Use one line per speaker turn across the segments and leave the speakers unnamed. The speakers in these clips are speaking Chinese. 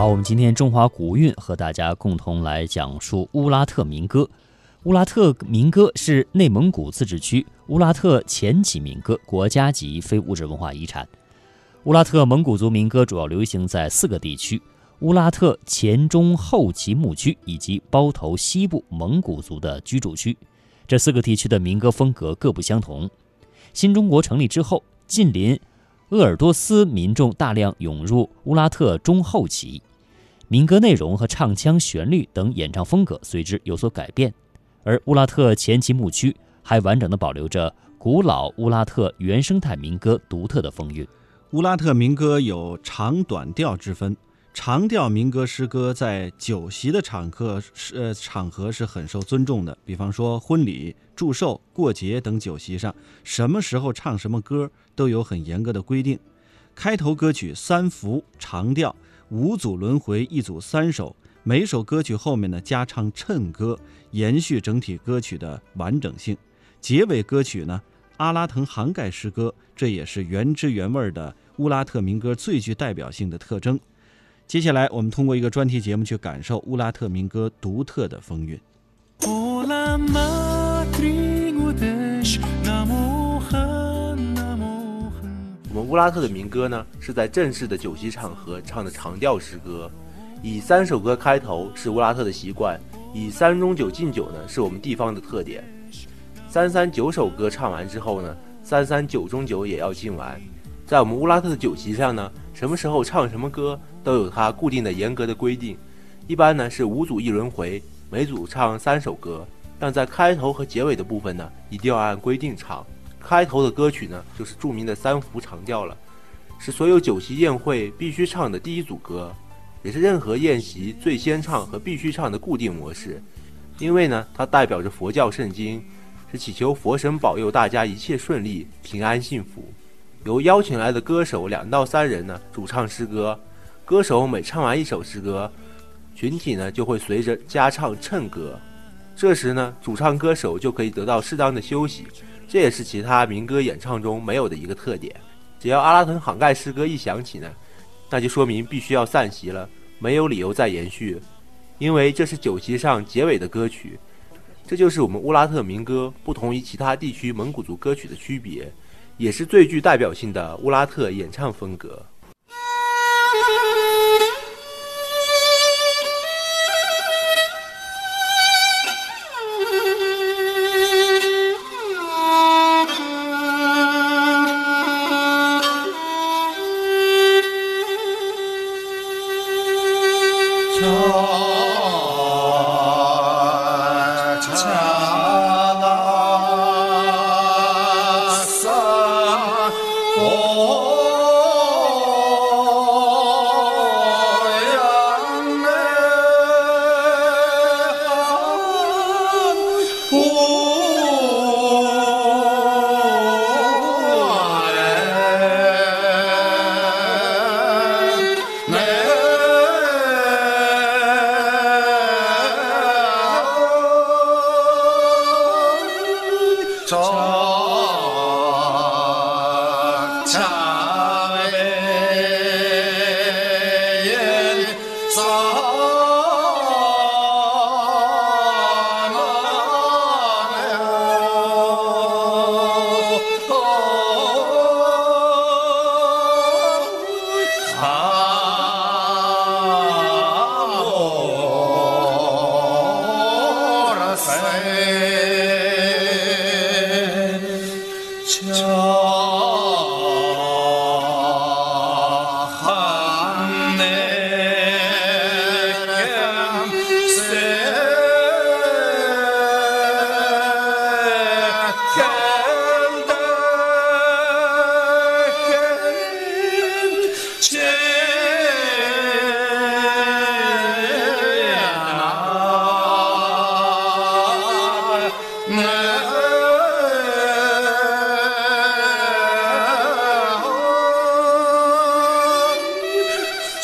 好，我们今天中华古韵和大家共同来讲述乌拉特民歌。乌拉特民歌是内蒙古自治区乌拉特前旗民歌，国家级非物质文化遗产。乌拉特蒙古族民歌主要流行在四个地区：乌拉特前中后旗牧区以及包头西部蒙古族的居住区。这四个地区的民歌风格各不相同。新中国成立之后，近邻鄂尔多斯民众大量涌入乌拉特中后旗。民歌内容和唱腔、旋律等演唱风格随之有所改变，而乌拉特前旗牧区还完整的保留着古老乌拉特原生态民歌独特的风韵。
乌拉特民歌有长短调之分，长调民歌诗歌在酒席的场合是呃场合是很受尊重的，比方说婚礼、祝寿、过节等酒席上，什么时候唱什么歌都有很严格的规定。开头歌曲三伏长调。五组轮回，一组三首，每首歌曲后面呢加唱衬歌，延续整体歌曲的完整性。结尾歌曲呢，阿拉腾涵盖诗歌，这也是原汁原味的乌拉特民歌最具代表性的特征。接下来，我们通过一个专题节目去感受乌拉特民歌独特的风韵。
我们乌拉特的民歌呢，是在正式的酒席场合唱的长调诗歌，以三首歌开头是乌拉特的习惯，以三中九敬酒呢是我们地方的特点。三三九首歌唱完之后呢，三三九中九也要敬完。在我们乌拉特的酒席上呢，什么时候唱什么歌都有它固定的严格的规定，一般呢是五组一轮回，每组唱三首歌，但在开头和结尾的部分呢，一定要按规定唱。开头的歌曲呢，就是著名的三伏长调了，是所有酒席宴会必须唱的第一组歌，也是任何宴席最先唱和必须唱的固定模式。因为呢，它代表着佛教圣经，是祈求佛神保佑大家一切顺利、平安幸福。由邀请来的歌手两到三人呢主唱诗歌，歌手每唱完一首诗歌，群体呢就会随着加唱衬歌，这时呢主唱歌手就可以得到适当的休息。这也是其他民歌演唱中没有的一个特点。只要阿拉腾杭盖诗歌一响起呢，那就说明必须要散席了，没有理由再延续，因为这是酒席上结尾的歌曲。这就是我们乌拉特民歌不同于其他地区蒙古族歌曲的区别，也是最具代表性的乌拉特演唱风格。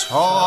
저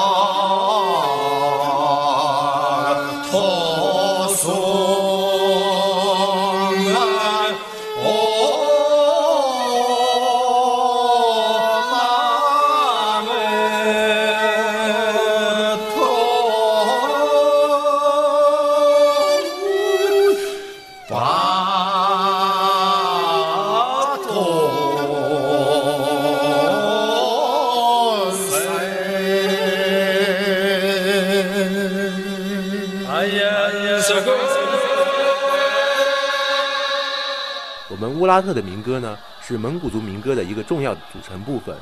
乌拉特的民歌呢，是蒙古族民歌的一个重要的组成部分，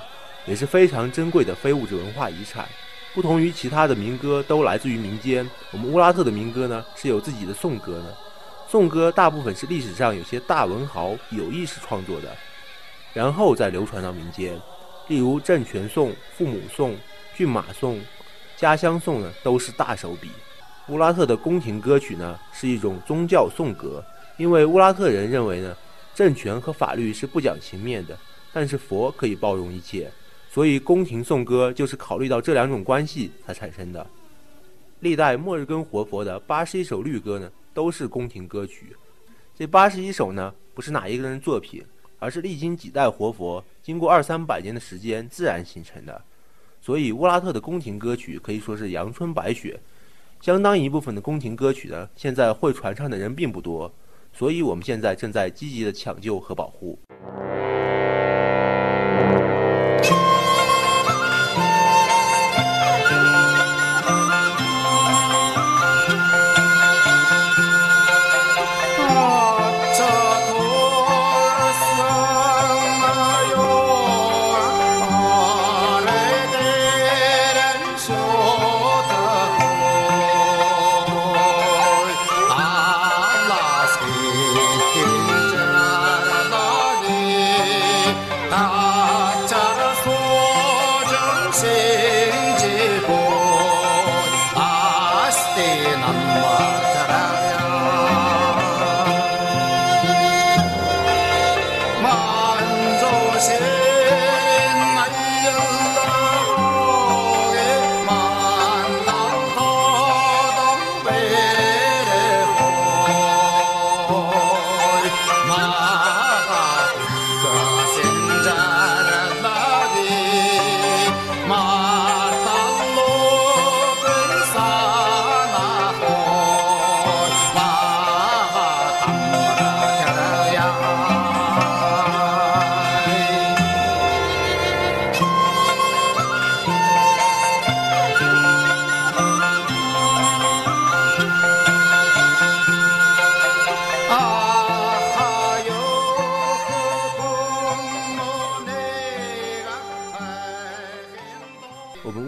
也是非常珍贵的非物质文化遗产。不同于其他的民歌都来自于民间，我们乌拉特的民歌呢是有自己的颂歌呢。颂歌大部分是历史上有些大文豪有意识创作的，然后再流传到民间。例如政权颂、父母颂、骏马颂、家乡颂呢，都是大手笔。乌拉特的宫廷歌曲呢，是一种宗教颂歌，因为乌拉特人认为呢，政权和法律是不讲情面的，但是佛可以包容一切，所以宫廷颂歌就是考虑到这两种关系才产生的。历代末日根活佛的八十一首律歌呢，都是宫廷歌曲。这八十一首呢，不是哪一个人作品。而是历经几代活佛，经过二三百年的时间自然形成的，所以乌拉特的宫廷歌曲可以说是阳春白雪。相当一部分的宫廷歌曲呢，现在会传唱的人并不多，所以我们现在正在积极的抢救和保护。え、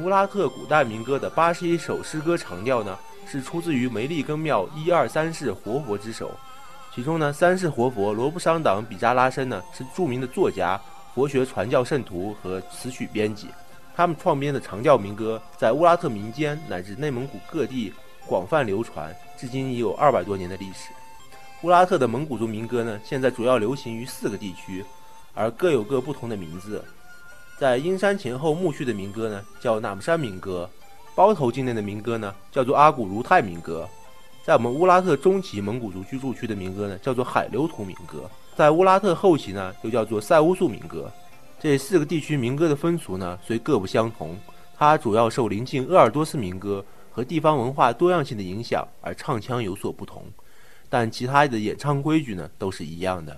乌拉特古代民歌的八十一首诗歌长调呢，是出自于梅利根庙一二三世活佛之手。其中呢，三世活佛罗布商党比扎拉申呢，是著名的作家、佛学传教圣徒和词曲编辑。他们创编的长调民歌，在乌拉特民间乃至内蒙古各地广泛流传，至今已有二百多年的历史。乌拉特的蒙古族民歌呢，现在主要流行于四个地区，而各有各不同的名字。在阴山前后墓区的民歌呢，叫纳木山民歌；包头境内的民歌呢，叫做阿古如泰民歌；在我们乌拉特中旗蒙古族居住区的民歌呢，叫做海流图民歌；在乌拉特后旗呢，又叫做塞乌素民歌。这四个地区民歌的风俗呢，虽各不相同，它主要受临近鄂尔多斯民歌和地方文化多样性的影响而唱腔有所不同，但其他的演唱规矩呢，都是一样的。